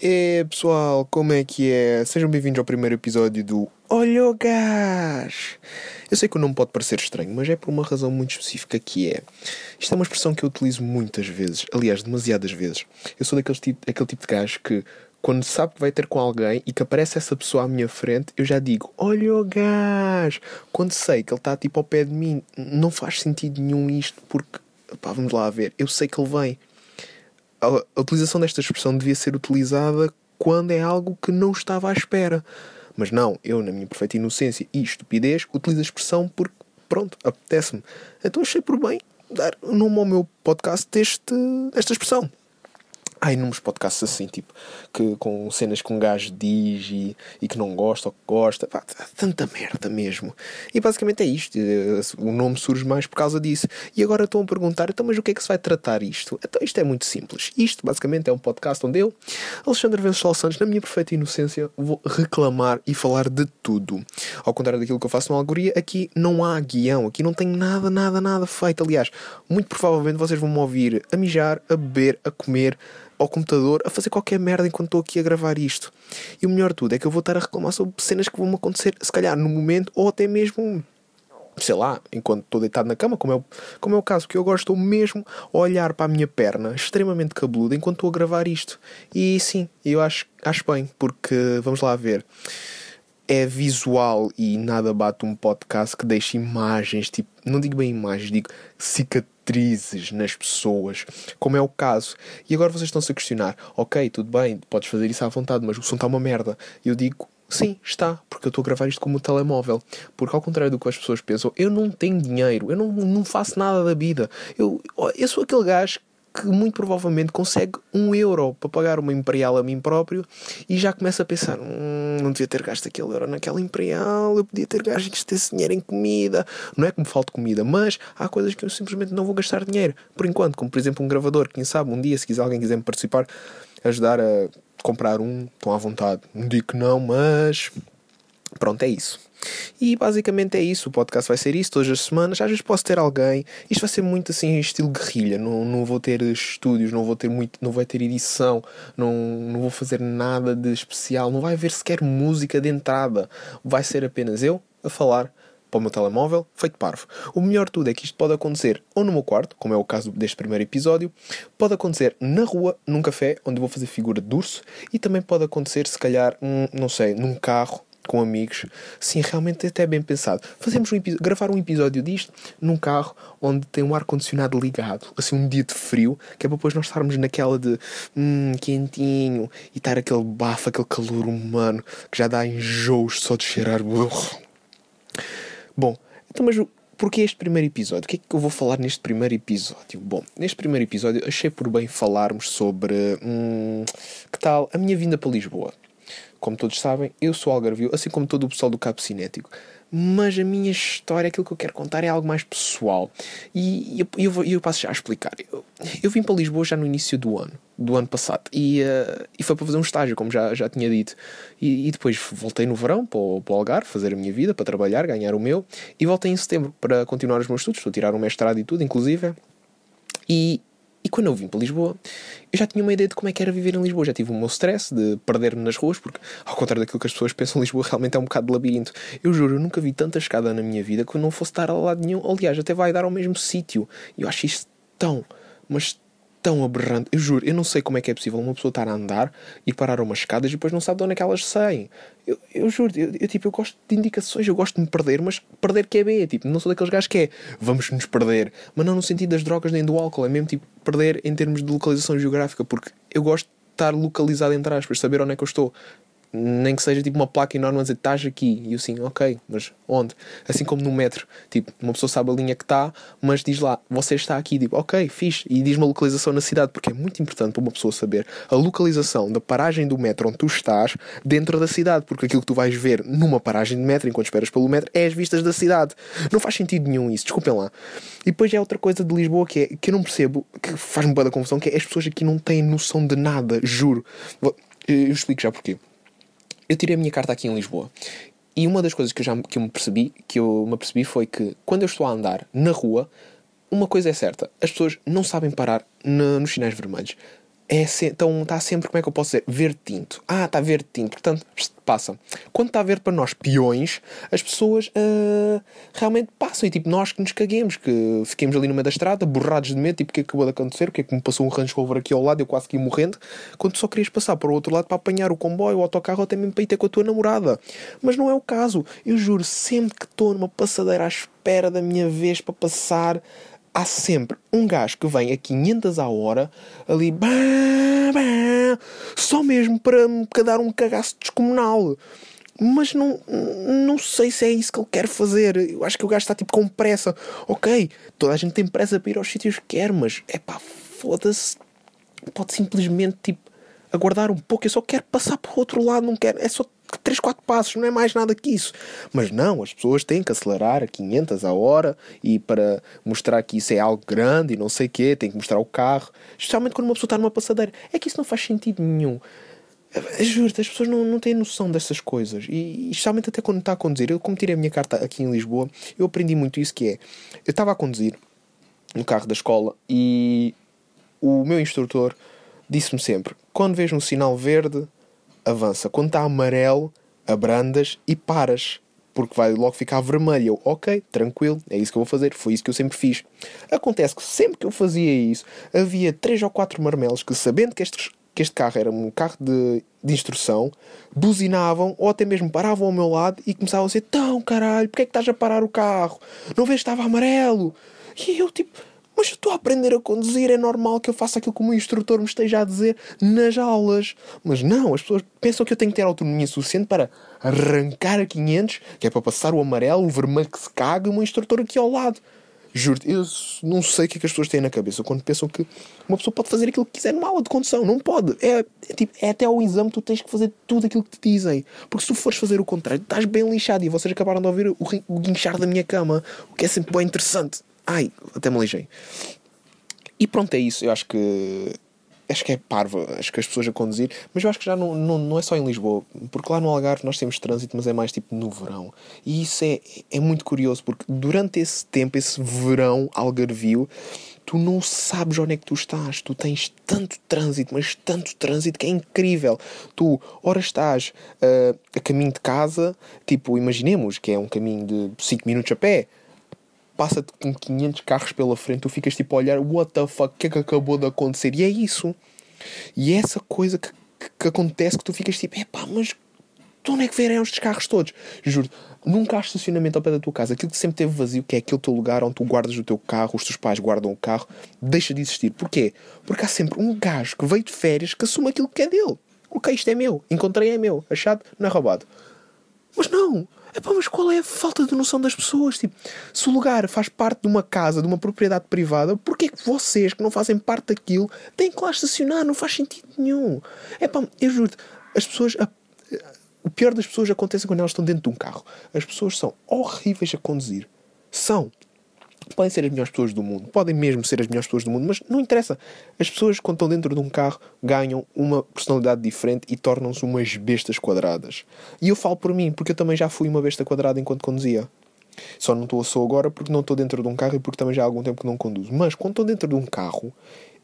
É pessoal, como é que é? Sejam bem-vindos ao primeiro episódio do Olha o Gás! Eu sei que o nome pode parecer estranho, mas é por uma razão muito específica que é. Isto é uma expressão que eu utilizo muitas vezes, aliás, demasiadas vezes. Eu sou daquele tipo, aquele tipo de gajo que, quando sabe que vai ter com alguém e que aparece essa pessoa à minha frente, eu já digo: Olha o gás! Quando sei que ele está tipo ao pé de mim, não faz sentido nenhum isto, porque, pá, vamos lá ver, eu sei que ele vem a utilização desta expressão devia ser utilizada quando é algo que não estava à espera. Mas não, eu, na minha perfeita inocência e estupidez, utilizo a expressão porque, pronto, apetece-me. Então achei por bem dar o nome ao meu podcast deste, desta expressão há inúmeros podcasts assim, tipo, que, com cenas que um gajo diz e, e que não gosta ou que gosta. Pá, tanta merda mesmo. E basicamente é isto. Eh, o nome surge mais por causa disso. E agora estão a perguntar, então, mas o que é que se vai tratar isto? Então, isto é muito simples. Isto, basicamente, é um podcast onde eu, Alexandre Venceslau Santos, na minha perfeita inocência, vou reclamar e falar de tudo. Ao contrário daquilo que eu faço no Algoria, aqui não há guião. Aqui não tem nada, nada, nada feito. Aliás, muito provavelmente vocês vão me ouvir a mijar, a beber, a comer, ao computador a fazer qualquer merda enquanto estou aqui a gravar isto. E o melhor de tudo é que eu vou estar a reclamar sobre cenas que vão acontecer, se calhar no momento, ou até mesmo, sei lá, enquanto estou deitado na cama, como é, o, como é o caso, que eu gosto mesmo a olhar para a minha perna extremamente cabeluda enquanto estou a gravar isto. E sim, eu acho, acho bem, porque vamos lá ver é visual e nada bate um podcast que deixe imagens, tipo, não digo bem imagens, digo cicatrizes nas pessoas, como é o caso. E agora vocês estão-se a questionar: ok, tudo bem, podes fazer isso à vontade, mas o som está uma merda. Eu digo: Sim, está, porque eu estou a gravar isto como um telemóvel. Porque, ao contrário do que as pessoas pensam, eu não tenho dinheiro, eu não, não faço nada da vida. Eu, eu sou aquele gajo que muito provavelmente consegue um euro para pagar uma Imperial a mim próprio e já começa a pensar: hum, não devia ter gasto aquele euro naquela Imperial, eu podia ter gasto esse dinheiro em comida. Não é que me falte comida, mas há coisas que eu simplesmente não vou gastar dinheiro por enquanto, como por exemplo um gravador. Quem sabe um dia, se quiser alguém quiser me participar, ajudar a comprar um, estão à vontade. Não digo que não, mas pronto, é isso. E basicamente é isso. O podcast vai ser isso todas as semanas. Às vezes posso ter alguém. Isto vai ser muito assim, estilo guerrilha. Não, não vou ter estúdios, não vou ter muito, não vai ter edição, não, não vou fazer nada de especial. Não vai haver sequer música de entrada. Vai ser apenas eu a falar para o meu telemóvel, feito parvo. O melhor de tudo é que isto pode acontecer ou no meu quarto, como é o caso deste primeiro episódio, pode acontecer na rua, num café, onde vou fazer figura de urso, e também pode acontecer, se calhar, não sei, num carro com amigos. Sim, realmente até bem pensado. Fazemos um gravar um episódio disto num carro onde tem um ar-condicionado ligado, assim um dia de frio, que é para depois nós estarmos naquela de hum, quentinho e estar aquele bafo, aquele calor humano que já dá enjoos só de cheirar. Bom, então, mas Porquê este primeiro episódio? O que é que eu vou falar neste primeiro episódio? Bom, neste primeiro episódio achei por bem falarmos sobre. Hum, que tal a minha vinda para Lisboa? Como todos sabem, eu sou algarvio, assim como todo o pessoal do Cabo Cinético. Mas a minha história, aquilo que eu quero contar é algo mais pessoal. E eu, eu, eu passo já a explicar. Eu, eu vim para Lisboa já no início do ano, do ano passado. E, uh, e foi para fazer um estágio, como já, já tinha dito. E, e depois voltei no verão para o, para o Algarve, fazer a minha vida, para trabalhar, ganhar o meu. E voltei em setembro para continuar os meus estudos. Estou a tirar um mestrado e tudo, inclusive. E, e quando eu vim para Lisboa, eu já tinha uma ideia de como é que era viver em Lisboa. Já tive o meu stress de perder-me nas ruas, porque, ao contrário daquilo que as pessoas pensam, Lisboa realmente é um bocado de labirinto. Eu juro, eu nunca vi tanta escada na minha vida que eu não fosse estar a lado nenhum. Aliás, até vai dar ao mesmo sítio. E eu acho isto tão, mas tão aberrante. Eu juro, eu não sei como é que é possível uma pessoa estar a andar e parar umas escadas e depois não sabe de onde é que elas saem. Eu, eu juro, eu, eu, tipo, eu gosto de indicações, eu gosto de me perder, mas perder que é bem, tipo, não sou daqueles gajos que é vamos nos perder, mas não no sentido das drogas nem do álcool, é mesmo tipo perder em termos de localização geográfica, porque eu gosto de estar localizado entre aspas, saber onde é que eu estou nem que seja tipo uma placa enorme a dizer estás aqui e eu assim, ok, mas onde? Assim como no metro, tipo, uma pessoa sabe a linha que está, mas diz lá, você está aqui, tipo, ok, fixe, e diz uma localização na cidade, porque é muito importante para uma pessoa saber a localização da paragem do metro onde tu estás dentro da cidade, porque aquilo que tu vais ver numa paragem de metro enquanto esperas pelo metro é as vistas da cidade. Não faz sentido nenhum isso, desculpem lá. E depois é outra coisa de Lisboa que, é, que eu não percebo, que faz-me da confusão, que é as pessoas aqui não têm noção de nada, juro. Eu explico já porquê eu tirei a minha carta aqui em Lisboa. E uma das coisas que eu já que eu me percebi, que eu me percebi foi que quando eu estou a andar na rua, uma coisa é certa, as pessoas não sabem parar nos sinais vermelhos. É então está sempre, como é que eu posso dizer? Verde tinto. Ah, está verde tinto. Portanto, passa. Quando está verde para nós, peões, as pessoas uh, realmente passam. E tipo, nós que nos caguemos, que fiquemos ali no meio da estrada, borrados de medo, tipo, o que acabou de acontecer? O que é que me passou um range rover aqui ao lado? Eu quase que ia morrendo. Quando só querias passar para o outro lado para apanhar o comboio, o autocarro, até mesmo para ir ter com a tua namorada. Mas não é o caso. Eu juro, sempre que estou numa passadeira à espera da minha vez para passar, há sempre um gajo que vem a 500 a hora, ali, só mesmo para me dar um cagaço descomunal. Mas não, não sei se é isso que ele quer fazer. Eu acho que o gajo está tipo com pressa. Ok, toda a gente tem pressa para ir aos sítios que quer, mas é pá, foda-se. Pode simplesmente tipo aguardar um pouco. Eu só quero passar para o outro lado, não quero. É só 3, 4 passos, não é mais nada que isso. Mas não, as pessoas têm que acelerar a 500 a hora e para mostrar que isso é algo grande e não sei o quê, tem que mostrar o carro. Especialmente quando uma pessoa está numa passadeira. É que isso não faz sentido nenhum. Juro-te, as pessoas não, não têm noção dessas coisas. E, especialmente até quando está a conduzir. Eu, como tirei a minha carta aqui em Lisboa, eu aprendi muito isso que é. Eu estava a conduzir no carro da escola e o meu instrutor disse-me sempre, quando vejo um sinal verde, avança. Quando está amarelo, abrandas e paras. Porque vai logo ficar vermelho. Eu, ok, tranquilo, é isso que eu vou fazer. Foi isso que eu sempre fiz. Acontece que sempre que eu fazia isso, havia três ou quatro marmelos que, sabendo que este, que este carro era um carro de, de instrução, buzinavam ou até mesmo paravam ao meu lado e começavam a dizer: Tão caralho, porque é que estás a parar o carro? Não vês que estava amarelo? E eu, tipo, mas eu estou a aprender a conduzir, é normal que eu faça aquilo que o meu instrutor me esteja a dizer nas aulas. Mas não, as pessoas pensam que eu tenho que ter autonomia suficiente para arrancar a 500, que é para passar o amarelo, o vermelho que se caga, e o meu instrutor aqui ao lado. Juro, eu não sei o que, é que as pessoas têm na cabeça quando pensam que uma pessoa pode fazer aquilo que quiser numa aula de condução. Não pode. É, é, tipo, é até ao exame tu tens que fazer tudo aquilo que te dizem. Porque se tu fores fazer o contrário, estás bem lixado. E vocês acabaram de ouvir o, o guinchar da minha cama, o que é sempre bem interessante. Ai, até me lijei. E pronto, é isso. Eu acho que. Acho que é parvo, acho que as pessoas a conduzir, mas eu acho que já não, não, não é só em Lisboa, porque lá no Algarve nós temos trânsito, mas é mais tipo no verão. E isso é, é muito curioso, porque durante esse tempo, esse verão algarvio, tu não sabes onde é que tu estás. Tu tens tanto trânsito, mas tanto trânsito que é incrível. Tu, ora estás uh, a caminho de casa, tipo, imaginemos que é um caminho de 5 minutos a pé passa-te com 500 carros pela frente, tu ficas tipo a olhar, what the fuck, o que é que acabou de acontecer? E é isso. E é essa coisa que, que, que acontece que tu ficas tipo, epá, mas de onde é que vieram estes carros todos? Juro, nunca há estacionamento ao pé da tua casa. Aquilo que sempre teve vazio, que é aquele teu lugar onde tu guardas o teu carro, os teus pais guardam o carro, deixa de existir. Porquê? Porque há sempre um gajo que veio de férias que assume aquilo que é dele. Ok, isto é meu, encontrei é meu, achado, não é roubado. Não, Epá, mas qual é a falta de noção das pessoas? Tipo, se o lugar faz parte de uma casa, de uma propriedade privada, porquê é que vocês, que não fazem parte daquilo, têm que lá estacionar? Não faz sentido nenhum. Epá, eu juro as pessoas. A, o pior das pessoas acontece quando elas estão dentro de um carro. As pessoas são horríveis a conduzir. São podem ser as melhores pessoas do mundo, podem mesmo ser as melhores pessoas do mundo, mas não interessa. As pessoas, quando estão dentro de um carro, ganham uma personalidade diferente e tornam-se umas bestas quadradas. E eu falo por mim, porque eu também já fui uma besta quadrada enquanto conduzia. Só não estou a sou agora porque não estou dentro de um carro e porque também já há algum tempo que não conduzo. Mas quando estou dentro de um carro,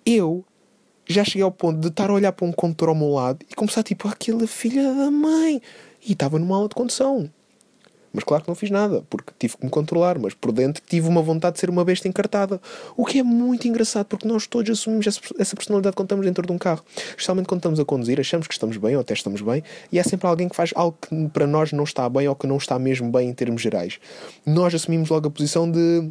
eu já cheguei ao ponto de estar a olhar para um condutor ao meu lado e começar tipo, aquela filha da mãe. E estava numa aula de condução. Mas claro que não fiz nada, porque tive que me controlar, mas por dentro tive uma vontade de ser uma besta encartada. O que é muito engraçado, porque nós todos assumimos essa personalidade quando estamos dentro de um carro. Especialmente quando estamos a conduzir, achamos que estamos bem ou até estamos bem, e há sempre alguém que faz algo que para nós não está bem ou que não está mesmo bem em termos gerais. Nós assumimos logo a posição de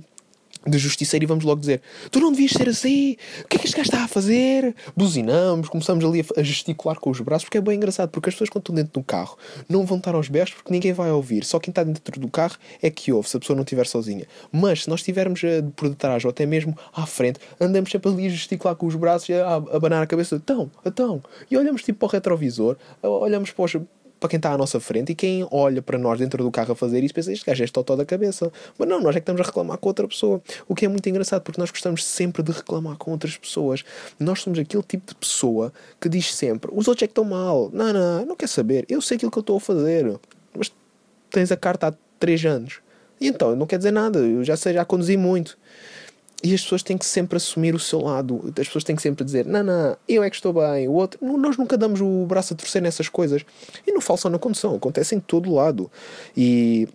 de justiceiro e vamos logo dizer: Tu não devias ser assim, o que é que este gajo está a fazer? Buzinamos, começamos ali a gesticular com os braços, porque é bem engraçado, porque as pessoas quando estão dentro do carro não vão estar aos berros porque ninguém vai ouvir, só quem está dentro do carro é que ouve, se a pessoa não estiver sozinha. Mas se nós estivermos por detrás ou até mesmo à frente, andamos sempre ali a gesticular com os braços e a abanar a cabeça: Então, então, e olhamos tipo para o retrovisor, olhamos para os para quem está à nossa frente e quem olha para nós dentro do carro a fazer isso pensa este gajo é totó da cabeça. Mas não, nós é que estamos a reclamar com outra pessoa. O que é muito engraçado porque nós gostamos sempre de reclamar com outras pessoas. Nós somos aquele tipo de pessoa que diz sempre os outros é que estão mal. Não, não, não quer saber. Eu sei aquilo que eu estou a fazer. Mas tens a carta há 3 anos. E então, não quer dizer nada. Eu já sei, já conduzi muito. E as pessoas têm que sempre assumir o seu lado. As pessoas têm que sempre dizer: não, não, eu é que estou bem, o outro. Nós nunca damos o braço a torcer nessas coisas. E não falo só na condução, acontece em todo lado. E,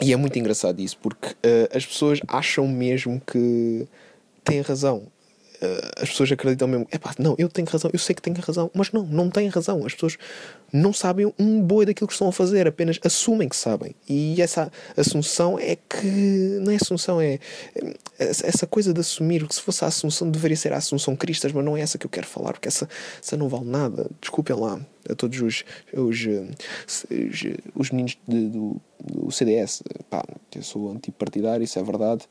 e é muito engraçado isso, porque uh, as pessoas acham mesmo que têm razão. As pessoas acreditam mesmo, é pá, não, eu tenho razão, eu sei que tenho razão, mas não, não têm razão. As pessoas não sabem um boi daquilo que estão a fazer, apenas assumem que sabem. E essa assunção é que. Não é assunção, é. Essa coisa de assumir que se fosse a assunção deveria ser a assunção cristas, mas não é essa que eu quero falar, porque essa, essa não vale nada. Desculpem lá a todos os, os, os, os meninos de, do, do CDS. Pá, eu sou antipartidário, isso é verdade.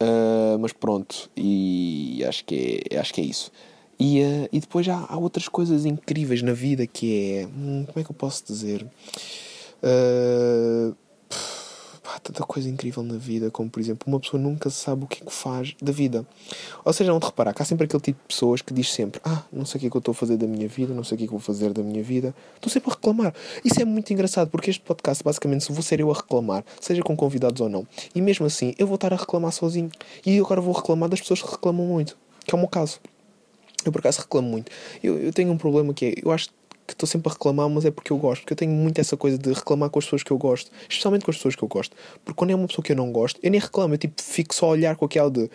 Uh, mas pronto, e acho que é, acho que é isso. E, uh, e depois há, há outras coisas incríveis na vida que é. Hum, como é que eu posso dizer? Uh, tanta coisa incrível na vida, como por exemplo, uma pessoa nunca sabe o que é que faz da vida. Ou seja, não te reparar que há sempre aquele tipo de pessoas que diz sempre: Ah, não sei o que é que eu estou a fazer da minha vida, não sei o que é que vou fazer da minha vida. Estou sempre a reclamar. Isso é muito engraçado, porque este podcast, basicamente, se vou ser eu a reclamar, seja com convidados ou não, e mesmo assim, eu vou estar a reclamar sozinho. E agora vou reclamar das pessoas que reclamam muito, que é o meu caso. Eu por acaso reclamo muito. Eu, eu tenho um problema que é, eu acho que estou sempre a reclamar, mas é porque eu gosto. Porque eu tenho muito essa coisa de reclamar com as pessoas que eu gosto, especialmente com as pessoas que eu gosto. Porque quando é uma pessoa que eu não gosto, eu nem reclamo, eu tipo fico só a olhar com aquela de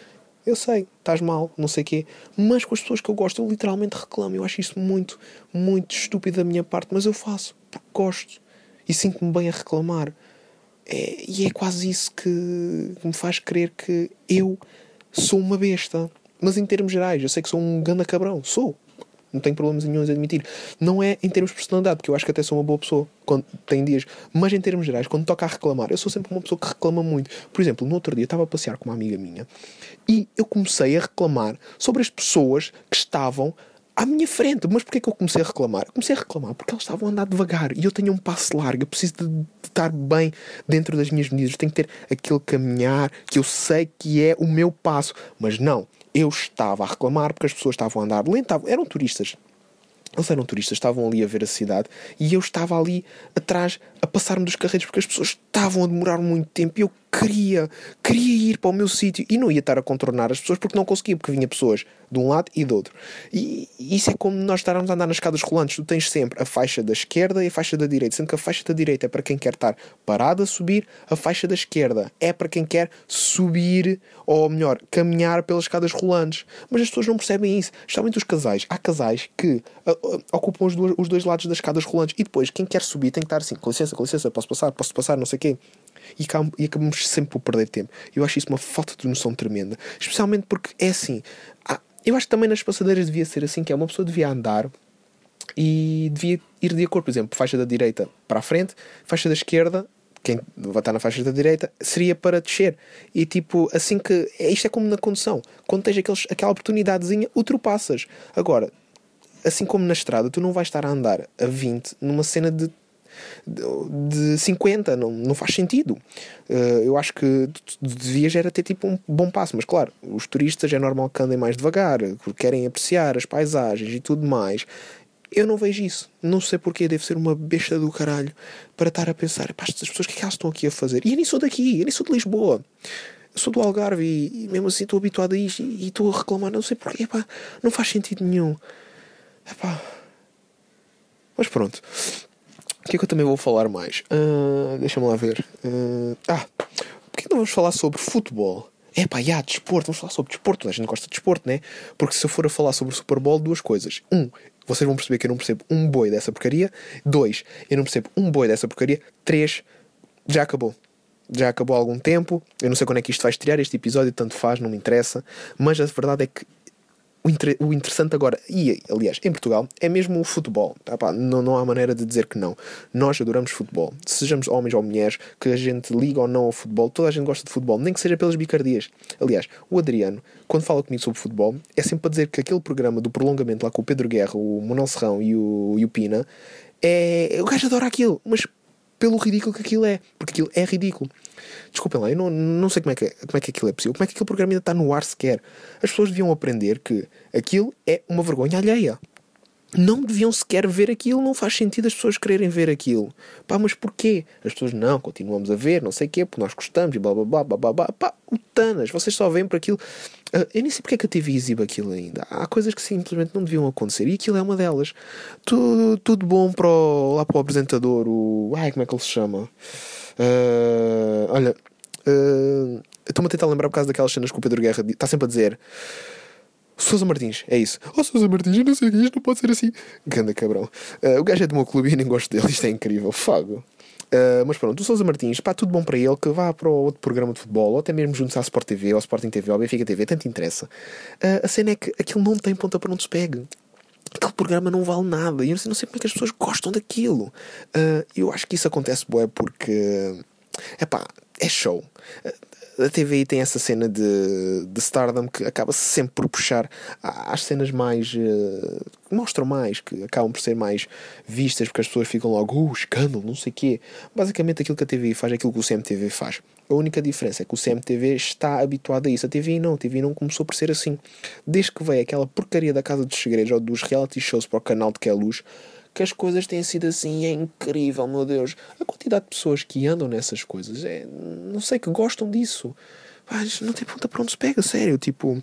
eu sei, estás mal, não sei o quê, mas com as pessoas que eu gosto, eu literalmente reclamo. Eu acho isso muito, muito estúpido da minha parte, mas eu faço porque gosto e sinto-me bem a reclamar. É, e é quase isso que me faz crer que eu sou uma besta. Mas em termos gerais, eu sei que sou um ganda cabrão, sou, não tenho problemas nenhum em admitir. Não é em termos de personalidade, porque eu acho que até sou uma boa pessoa quando tem dias, mas em termos gerais, quando toca a reclamar, eu sou sempre uma pessoa que reclama muito. Por exemplo, no outro dia estava a passear com uma amiga minha e eu comecei a reclamar sobre as pessoas que estavam à minha frente. Mas porquê que eu comecei a reclamar? Comecei a reclamar porque eles estavam a andar devagar e eu tenho um passo largo. Eu preciso de, de estar bem dentro das minhas medidas. Eu tenho que ter aquele caminhar que eu sei que é o meu passo. Mas não eu estava a reclamar porque as pessoas estavam a andar lento, eram turistas. Eles eram turistas, estavam ali a ver a cidade e eu estava ali atrás a passar-me dos carreiros porque as pessoas estavam a demorar muito tempo e eu queria, queria ir para o meu sítio e não ia estar a contornar as pessoas porque não conseguia, porque vinha pessoas de um lado e do outro. E isso é como nós estarmos a andar nas escadas rolantes. Tu tens sempre a faixa da esquerda e a faixa da direita, sendo que a faixa da direita é para quem quer estar parado a subir, a faixa da esquerda é para quem quer subir, ou melhor, caminhar pelas escadas rolantes. Mas as pessoas não percebem isso, especialmente os casais. Há casais que uh, uh, ocupam os dois, os dois lados das escadas rolantes e depois quem quer subir tem que estar assim, com licença, com licença, posso passar, posso passar, não sei o quê e, e acabamos sempre por perder tempo. Eu acho isso uma falta de noção tremenda, especialmente porque é assim. Eu acho que também nas passadeiras devia ser assim, que é uma pessoa devia andar e devia ir de acordo, por exemplo, faixa da direita para a frente, faixa da esquerda quem vai estar na faixa da direita seria para descer. E tipo, assim que. É, isto é como na condução. Quando tens aqueles, aquela oportunidadezinha, ultrapassas. Agora, assim como na estrada, tu não vais estar a andar a 20 numa cena de de 50, não, não faz sentido. Uh, eu acho que devias era ter tipo um bom passo, mas claro, os turistas é normal que andem mais devagar, porque querem apreciar as paisagens e tudo mais. Eu não vejo isso. Não sei porquê. Deve ser uma besta do caralho para estar a pensar: pá, estas pessoas, o que é que elas estão aqui a fazer? E eu nem sou daqui, eu nem sou de Lisboa. Eu sou do Algarve e, e mesmo assim estou habituado a isto e, e estou a reclamar. Não sei porquê, pá, não faz sentido nenhum. Epá. Mas pronto. Que é que eu também vou falar mais? Uh, Deixa-me lá ver. Uh, ah, porque não vamos falar sobre futebol? É pá, já, desporto, vamos falar sobre desporto. A gente gosta de desporto, né? Porque se eu for a falar sobre o Super Bowl, duas coisas. Um, vocês vão perceber que eu não percebo um boi dessa porcaria. Dois, eu não percebo um boi dessa porcaria. Três, já acabou. Já acabou há algum tempo. Eu não sei quando é que isto vai estrear. Este episódio tanto faz, não me interessa. Mas a verdade é que o, inter, o interessante agora, e aliás, em Portugal, é mesmo o futebol. Ah, pá, não, não há maneira de dizer que não. Nós adoramos futebol. Sejamos homens ou mulheres, que a gente liga ou não ao futebol, toda a gente gosta de futebol, nem que seja pelas bicardias. Aliás, o Adriano, quando fala comigo sobre futebol, é sempre para dizer que aquele programa do prolongamento lá com o Pedro Guerra, o Manuel Serrão e o, e o Pina, é. O gajo adora aquilo, mas pelo ridículo que aquilo é. Porque aquilo é ridículo. Desculpem lá, eu não, não sei como é, que, como é que aquilo é possível. Como é que aquele programa ainda está no ar sequer? As pessoas deviam aprender que aquilo é uma vergonha alheia. Não deviam sequer ver aquilo, não faz sentido as pessoas quererem ver aquilo. Pá, mas porquê? As pessoas não, continuamos a ver, não sei o quê, porque nós gostamos e blá blá blá blá blá blá. Pá, o Tanas, vocês só veem para aquilo. Uh, eu nem sei porque é que a TV exibe aquilo ainda. Há coisas que simplesmente não deviam acontecer e aquilo é uma delas. Tudo, tudo bom para o, lá para o apresentador, o. Ai, como é que ele se chama? Uh, olha, uh, estou-me a tentar lembrar por causa daquelas cenas que o Pedro Guerra está sempre a dizer. Sousa Martins, é isso. Oh, Sousa Martins, eu não sei o que isto não pode ser assim. Ganda cabrão. Uh, o gajo é do meu clube e eu nem gosto dele, isto é incrível. Fago. Uh, mas pronto, o Sousa Martins, pá, tudo bom para ele, que vá para outro programa de futebol, ou até mesmo junto à Sport TV, ou Sporting TV, ou Benfica TV, tanto interessa. Uh, a cena é que aquilo não tem ponta para onde se pegue. Aquele programa não vale nada. E eu não sei, não sei como é que as pessoas gostam daquilo. Uh, eu acho que isso acontece, boé, porque. É pá, é show. Uh, a TVI tem essa cena de, de Stardom que acaba sempre por puxar às cenas mais. Uh, mostram mais, que acabam por ser mais vistas porque as pessoas ficam logo, uh, escândalo, não sei o quê. Basicamente aquilo que a TVI faz é aquilo que o CMTV faz. A única diferença é que o CMTV está habituado a isso. A TVI não, a TVI não começou por ser assim. Desde que veio aquela porcaria da Casa dos Segredos ou dos reality shows para o canal de que é luz que as coisas têm sido assim, é incrível, meu Deus. A quantidade de pessoas que andam nessas coisas, é, não sei, que gostam disso. Mas não tem ponta para onde se pega, sério. Tipo,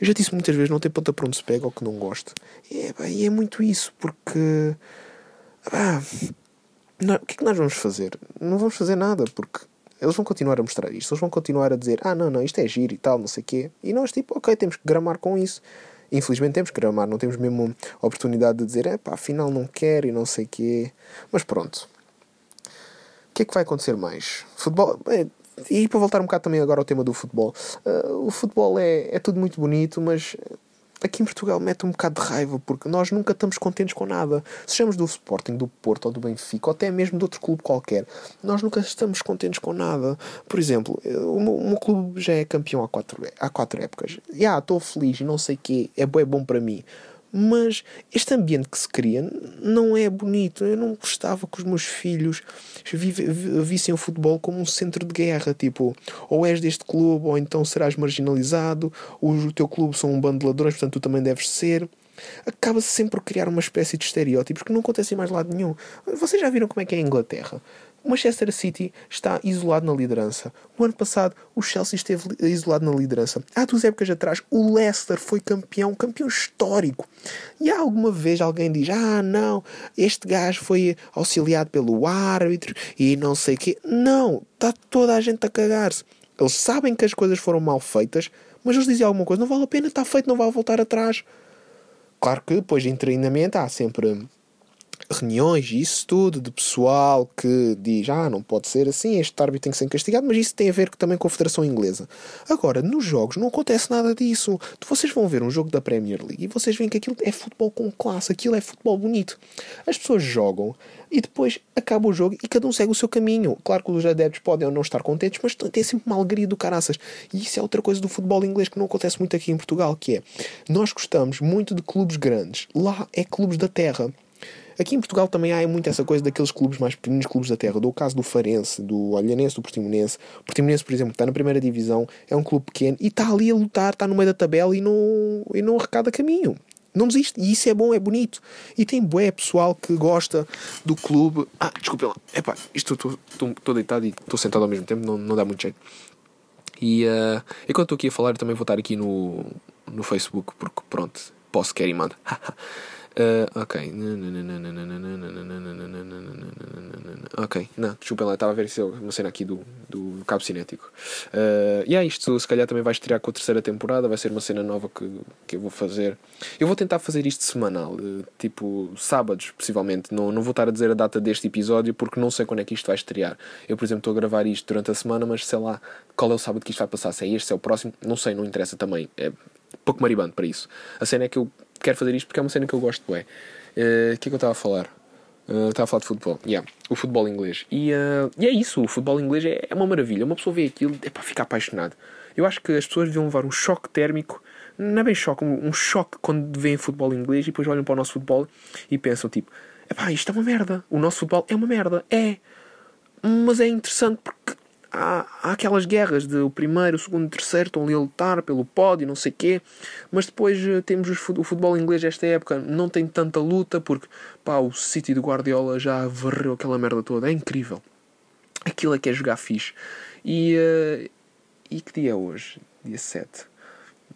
eu já disse muitas vezes: não tem ponta para onde se pega ou que não gosta. E é, e é muito isso, porque. Pá, não, o que é que nós vamos fazer? Não vamos fazer nada, porque eles vão continuar a mostrar isto. Eles vão continuar a dizer: ah, não, não, isto é giro e tal, não sei o quê. E nós, tipo, ok, temos que gramar com isso. Infelizmente temos que gramar, não temos mesmo oportunidade de dizer, é pá, afinal não quero e não sei o quê. Mas pronto. O que é que vai acontecer mais? Futebol. É, e para voltar um bocado também agora ao tema do futebol. Uh, o futebol é, é tudo muito bonito, mas aqui em Portugal mete um bocado de raiva porque nós nunca estamos contentes com nada. Sejamos do Sporting, do Porto ou do Benfica ou até mesmo de outro clube qualquer, nós nunca estamos contentes com nada. Por exemplo, o meu, o meu clube já é campeão há quatro, há quatro épocas. Yeah, estou feliz não sei o quê, é é bom para mim. Mas este ambiente que se cria não é bonito. Eu não gostava que os meus filhos vissem o futebol como um centro de guerra. Tipo, ou és deste clube, ou então serás marginalizado, o teu clube são um bando de ladrões, portanto tu também deves ser acaba-se sempre por criar uma espécie de estereótipos que não acontecem mais lado nenhum. Vocês já viram como é que é a Inglaterra? O Manchester City está isolado na liderança. O ano passado, o Chelsea esteve isolado na liderança. Há duas épocas atrás, o Leicester foi campeão, campeão histórico. E há alguma vez alguém diz: Ah, não, este gajo foi auxiliado pelo árbitro e não sei o quê. Não, está toda a gente a cagar-se. Eles sabem que as coisas foram mal feitas, mas eles dizem alguma coisa: não vale a pena, está feito, não vai voltar atrás. Claro que depois de treinamento há sempre reuniões e isso tudo, de pessoal que diz, ah, não pode ser assim, este árbitro tem que ser castigado, mas isso tem a ver também com a Federação Inglesa. Agora, nos jogos não acontece nada disso. Vocês vão ver um jogo da Premier League e vocês veem que aquilo é futebol com classe, aquilo é futebol bonito. As pessoas jogam e depois acaba o jogo e cada um segue o seu caminho. Claro que os adeptos podem ou não estar contentes, mas tem sempre uma alegria do caraças. E isso é outra coisa do futebol inglês que não acontece muito aqui em Portugal, que é, nós gostamos muito de clubes grandes. Lá é clubes da terra. Aqui em Portugal também há muito essa coisa daqueles clubes mais pequenos, clubes da terra. Do caso do Farense, do Olhanense, do Portimonense. O Portimonense, por exemplo, está na primeira divisão, é um clube pequeno e está ali a lutar, está no meio da tabela e não, e não arrecada caminho. Não desiste. E isso é bom, é bonito. E tem bué pessoal que gosta do clube. Ah, desculpem lá. Epá, isto estou deitado e estou sentado ao mesmo tempo, não, não dá muito jeito. E uh, enquanto estou aqui a falar, também vou estar aqui no, no Facebook, porque pronto, posso, quer e mando. Uh, ok. Ok, não, desculpem lá, estava a ver eu, uma cena aqui do, do cabo cinético. Uh, e é isto, se calhar também vai estrear com a terceira temporada, vai ser uma cena nova que, que eu vou fazer. Eu vou tentar fazer isto semanal, uh, tipo sábados, possivelmente. Não, não vou estar a dizer a data deste episódio porque não sei quando é que isto vai estrear. Eu, por exemplo, estou a gravar isto durante a semana, mas sei lá qual é o sábado que isto vai passar. Se é este, se é o próximo, não sei, não interessa também. É pouco maribando para isso. A cena é que eu quero fazer isto porque é uma cena que eu gosto, é. O que é que eu estava a falar? Uh, estava a falar de futebol. Yeah, o futebol inglês. E, uh, e é isso, o futebol inglês é, é uma maravilha. Uma pessoa vê aquilo é para ficar apaixonado. Eu acho que as pessoas deviam levar um choque térmico, não é bem choque, um, um choque quando veem futebol inglês e depois olham para o nosso futebol e pensam tipo: epá, isto é uma merda. O nosso futebol é uma merda. É. Mas é interessante porque há, há aquelas guerras de o primeiro, o segundo, o terceiro estão ali a lutar pelo pódio, não sei quê, mas depois uh, temos o futebol inglês esta época, não tem tanta luta porque pá, o City do Guardiola já varreu aquela merda toda, é incrível. Aquilo é que é jogar fixe. E, uh, e que dia é hoje? Dia 7.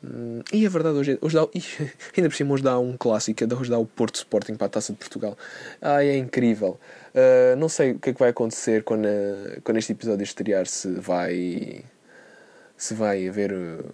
Hum, e a verdade, hoje, hoje dá, ainda por cima, hoje dá um clássico, hoje dá o Porto Sporting para a taça de Portugal. Ai, é incrível. Uh, não sei o que é que vai acontecer quando, quando este episódio estrear, se vai. Se vai haver uh,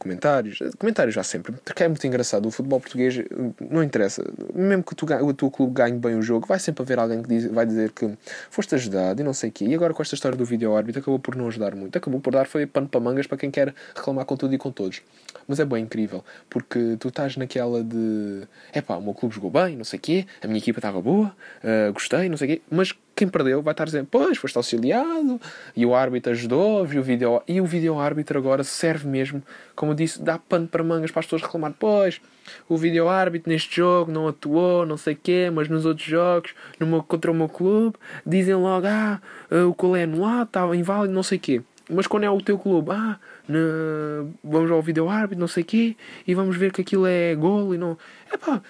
comentários. Comentários já sempre, porque é muito engraçado. O futebol português não interessa. Mesmo que tu, o teu clube ganhe bem o jogo, vai sempre haver alguém que diz, vai dizer que foste ajudado e não sei o quê. E agora com esta história do vídeo árbitro acabou por não ajudar muito. Acabou por dar foi pano para mangas para quem quer reclamar com tudo e com todos. Mas é bem incrível, porque tu estás naquela de é pá, o meu clube jogou bem, não sei o quê, a minha equipa estava boa, uh, gostei, não sei o quê, mas quem perdeu vai estar dizendo, pois, foste auxiliado, e o árbitro ajudou, viu o vídeo, e o vídeo árbitro agora serve mesmo, como eu disse, dá pano para mangas para as pessoas reclamar, pois, o vídeo árbitro neste jogo não atuou, não sei quê, mas nos outros jogos, no meu, contra o meu clube, dizem logo, ah, eh, o colé anulado, estava inválido, não sei quê. Mas quando é o teu clube, ah, vamos ao vídeo árbitro, não sei quê, e vamos ver que aquilo é gol e não. É pá,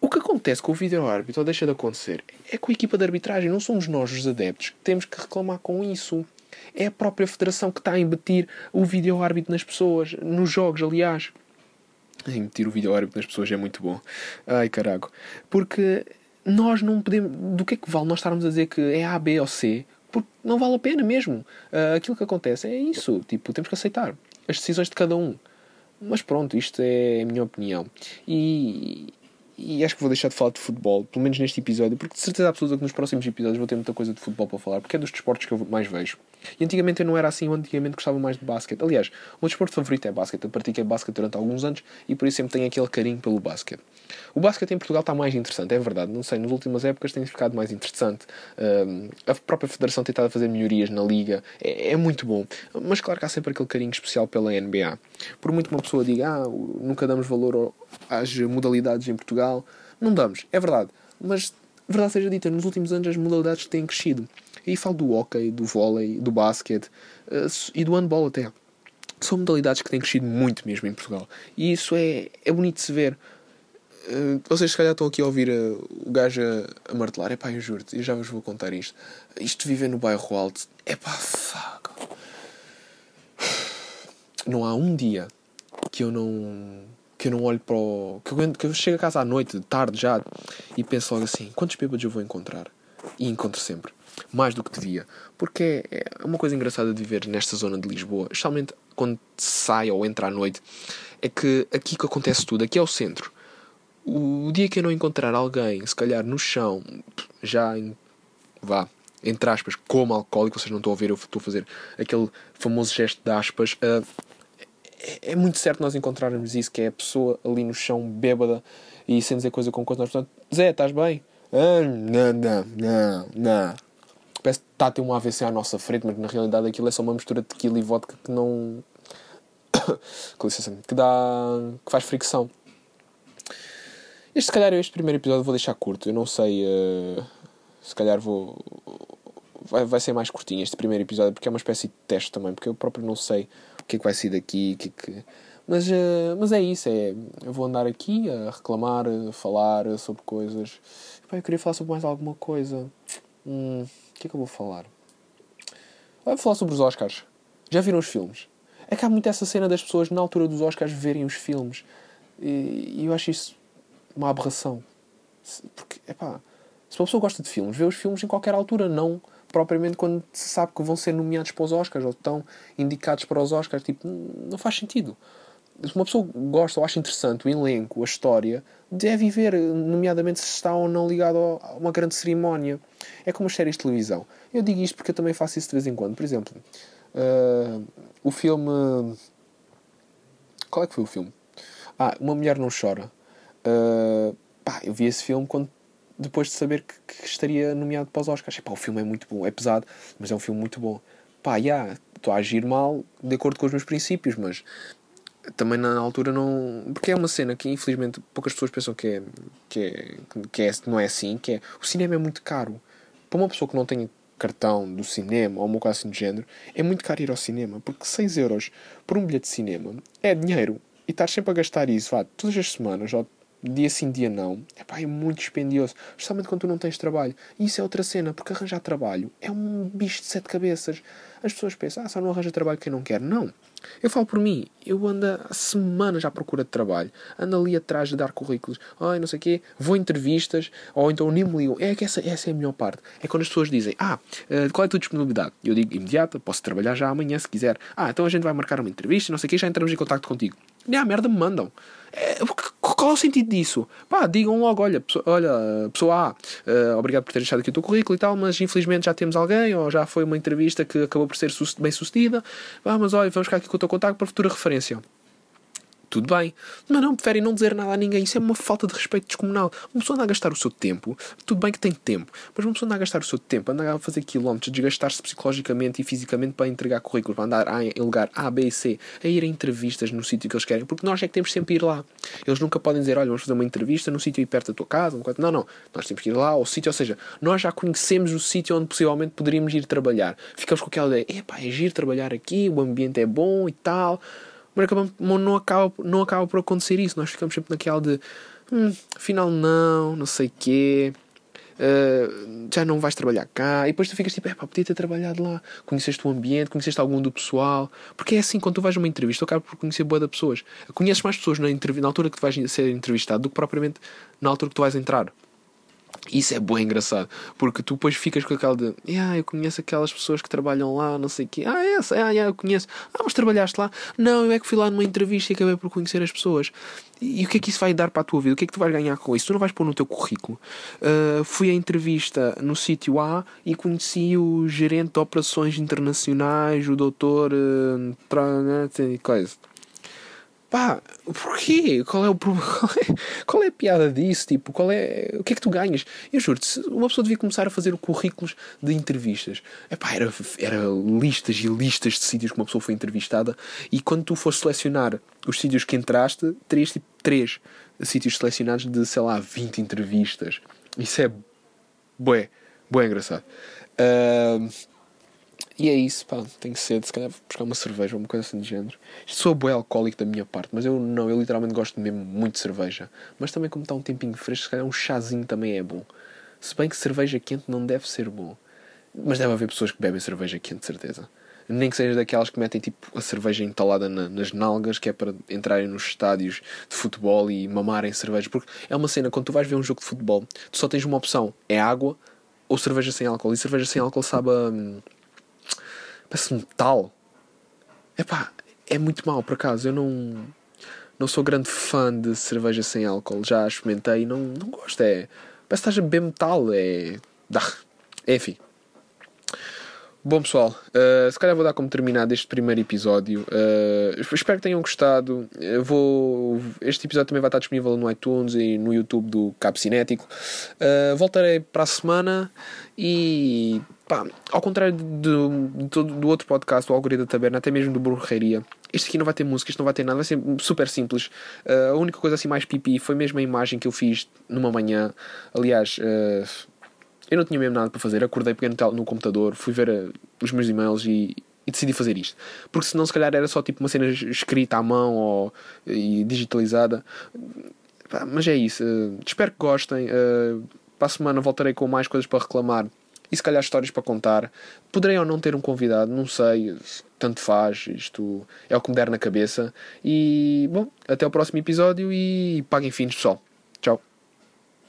o que acontece com o vídeo-árbitro, ou deixa de acontecer, é com a equipa de arbitragem, não somos nós os adeptos que temos que reclamar com isso. É a própria federação que está a embetir o vídeo-árbitro nas pessoas, nos jogos, aliás. Embetir o vídeo-árbitro nas pessoas é muito bom. Ai, carago. Porque nós não podemos. Do que é que vale nós estarmos a dizer que é A, B ou C? Porque não vale a pena mesmo. Uh, aquilo que acontece é isso. Tipo, temos que aceitar as decisões de cada um. Mas pronto, isto é a minha opinião. E, e acho que vou deixar de falar de futebol, pelo menos neste episódio, porque de certeza absoluta que nos próximos episódios vou ter muita coisa de futebol para falar, porque é dos desportos que eu mais vejo. E antigamente eu não era assim, eu antigamente gostava mais de basquete. Aliás, o meu desporto favorito é basquete. Eu pratiquei basquete durante alguns anos e por isso sempre tenho aquele carinho pelo basquete. O basquete em Portugal está mais interessante, é verdade. Não sei, nas últimas épocas tem ficado mais interessante. A própria Federação tem estado a fazer melhorias na liga, é, é, muito bom. Mas claro que há sempre aquele carinho especial pela NBA. Por muito uma pessoa diga, ah, nunca damos valor às modalidades em Portugal não damos, é verdade. Mas, verdade seja dita, nos últimos anos as modalidades têm crescido. E falo do hockey, do vôlei, do basquete uh, e do handball até. São modalidades que têm crescido muito mesmo em Portugal. E isso é, é bonito de se ver. Uh, vocês se calhar estão aqui a ouvir uh, o gajo a, a martelar. Epá, eu juro-te, eu já vos vou contar isto. Isto viver no bairro alto. Epá, fuck. Não há um dia que eu não que eu não olho para o. Que eu, que eu chego a casa à noite, tarde já, e penso logo assim: quantos bêbados eu vou encontrar? E encontro sempre. Mais do que devia. Porque é, é uma coisa engraçada de viver nesta zona de Lisboa, especialmente quando sai ou entra à noite, é que aqui que acontece tudo, aqui é o centro. O dia que eu não encontrar alguém, se calhar no chão, já em, vá, entre aspas, como alcoólico, vocês não estão a ver, eu estou a fazer aquele famoso gesto de aspas, uh, é, é muito certo nós encontrarmos isso, que é a pessoa ali no chão, bêbada, e sem dizer coisa com coisa. Nós, portanto, Zé, estás bem? Ah, não, não, não, não. Parece que está a ter um AVC à nossa frente, mas na realidade aquilo é só uma mistura de tequila e vodka que não. com licença, que dá. que faz fricção. Este, se calhar, este primeiro episódio vou deixar curto. Eu não sei. Uh, se calhar vou. Vai, vai ser mais curtinho este primeiro episódio, porque é uma espécie de teste também, porque eu próprio não sei que é que vai sair daqui, o que é que... Mas, uh, mas é isso, é, eu vou andar aqui a reclamar, a falar sobre coisas. Eu queria falar sobre mais alguma coisa. Hum, o que é que eu vou falar? Vou falar sobre os Oscars. Já viram os filmes? É que há muito essa cena das pessoas na altura dos Oscars verem os filmes. E, e eu acho isso uma aberração. Porque, epá, se uma pessoa gosta de filmes, vê os filmes em qualquer altura, não propriamente quando se sabe que vão ser nomeados para os Oscars ou estão indicados para os Oscars. Tipo, não faz sentido. Se uma pessoa gosta ou acha interessante o elenco, a história, deve ver, nomeadamente se está ou não ligado a uma grande cerimónia. É como as séries de televisão. Eu digo isto porque eu também faço isso de vez em quando. Por exemplo, uh, o filme. Qual é que foi o filme? Ah, Uma Mulher Não Chora. Uh, pá, eu vi esse filme quando depois de saber que, que estaria nomeado para os Oscars. Epá, o filme é muito bom, é pesado, mas é um filme muito bom. Pá, já, yeah, estou a agir mal de acordo com os meus princípios, mas também na altura não. Porque é uma cena que infelizmente poucas pessoas pensam que é, que é, que é, não é assim, que é. O cinema é muito caro. Para uma pessoa que não tem cartão do cinema ou uma coisa assim do género, é muito caro ir ao cinema, porque 6 euros por um bilhete de cinema é dinheiro. E estás sempre a gastar isso, vá, todas as semanas, ou dia sim, dia não, epá, é muito dispendioso, especialmente quando tu não tens trabalho. E isso é outra cena, porque arranjar trabalho é um bicho de sete cabeças. As pessoas pensam, ah, só não arranja trabalho quem não quer. Não. Eu falo por mim, eu ando há semanas à procura de trabalho, ando ali atrás de dar currículos, ai não sei o quê, vou a entrevistas, ou então nem me ligam. É que essa, essa é a melhor parte. É quando as pessoas dizem, ah, eh, qual é a tua disponibilidade? Eu digo imediata, posso trabalhar já amanhã se quiser. Ah, então a gente vai marcar uma entrevista, não sei o quê, já entramos em contato contigo. Nem a merda me mandam. É, qual é o sentido disso? Pá, digam logo, olha, olha, pessoa A, uh, obrigado por ter deixado aqui o teu currículo e tal, mas infelizmente já temos alguém, ou já foi uma entrevista que acabou por ser bem sucedida. Ah, mas olha, vamos ficar aqui com o teu contacto para futura referência tudo bem. Mas não, preferem não dizer nada a ninguém. Isso é uma falta de respeito descomunal. Uma pessoa anda a gastar o seu tempo, tudo bem que tem tempo, mas uma pessoa anda a gastar o seu tempo, anda a fazer quilómetros, desgastar-se psicologicamente e fisicamente para entregar currículos, para andar a, em lugar A, B e C, a ir a entrevistas no sítio que eles querem, porque nós é que temos sempre ir lá. Eles nunca podem dizer, olha, vamos fazer uma entrevista no sítio aí perto da tua casa. Não, não. Nós temos que ir lá ao sítio, ou seja, nós já conhecemos o sítio onde possivelmente poderíamos ir trabalhar. Ficamos com aquela ideia, epá, é giro trabalhar aqui, o ambiente é bom e tal mas acabamos, não, acaba, não acaba por acontecer isso. Nós ficamos sempre naquela de hum, afinal não, não sei quê. Uh, já não vais trabalhar cá, e depois tu ficas tipo, é pá, podia ter trabalhado lá, conheceste o ambiente, conheceste algum do pessoal, porque é assim, quando tu vais a uma entrevista, tu acabas por conhecer boa da pessoas, conheces mais pessoas na, na altura que tu vais ser entrevistado do que propriamente na altura que tu vais entrar. Isso é bem engraçado, porque tu depois ficas com aquela de ah, eu conheço aquelas pessoas que trabalham lá, não sei o quê. Ah, essa, ah, yeah, eu conheço. Ah, mas trabalhaste lá? Não, eu é que fui lá numa entrevista e acabei por conhecer as pessoas. E, e o que é que isso vai dar para a tua vida? O que é que tu vais ganhar com isso? Tu não vais pôr no teu currículo. Uh, fui à entrevista no sítio A e conheci o gerente de operações internacionais, o doutor. Uh, coisa pá, porquê? Qual é o problema? É, qual é a piada disso? Tipo, qual é, o que é que tu ganhas? Eu juro-te, uma pessoa devia começar a fazer currículos de entrevistas. Epá, era, era listas e listas de sítios que uma pessoa foi entrevistada e quando tu foste selecionar os sítios que entraste, terias tipo 3 sítios selecionados de, sei lá, 20 entrevistas. Isso é bué, bué engraçado. Uh, e é isso, pá, tenho sede, se calhar vou buscar uma cerveja ou uma coisa assim de género. Isto sou bué alcoólico da minha parte, mas eu não, eu literalmente gosto mesmo muito de cerveja. Mas também como está um tempinho fresco, se calhar um chazinho também é bom. Se bem que cerveja quente não deve ser bom. Mas deve haver pessoas que bebem cerveja quente, de certeza. Nem que seja daquelas que metem tipo a cerveja entalada na, nas nalgas, que é para entrarem nos estádios de futebol e mamarem cerveja. Porque é uma cena, quando tu vais ver um jogo de futebol, tu só tens uma opção: é água ou cerveja sem álcool. E cerveja sem álcool sabe a. Parece metal. Epá, é muito mau por acaso. Eu não, não sou grande fã de cerveja sem álcool. Já experimentei e não, não gosto. É, parece que estás a beber metal. É. Enfim. Bom pessoal, uh, se calhar vou dar como terminado este primeiro episódio. Uh, espero que tenham gostado. Eu vou, este episódio também vai estar disponível no iTunes e no YouTube do Cabo Cinético. Uh, voltarei para a semana e pá, ao contrário do, do, do outro podcast, o Algoritmo da Taberna, até mesmo do Borreria, este aqui não vai ter música, isto não vai ter nada, vai ser super simples. a única coisa assim mais pipi foi mesmo a imagem que eu fiz numa manhã. Aliás eu não tinha mesmo nada para fazer, acordei, peguei no, no computador, fui ver uh, os meus e-mails e, e, decidi fazer isto. Porque senão, se calhar, era só tipo uma cena escrita à mão ou, e digitalizada. Mas é isso. Uh, espero que gostem. Uh, para a semana voltarei com mais coisas para reclamar e se calhar histórias para contar. Poderei ou não ter um convidado, não sei. Tanto faz, isto é o que me der na cabeça. E, bom, até o próximo episódio e paguem fins, pessoal. Tchau.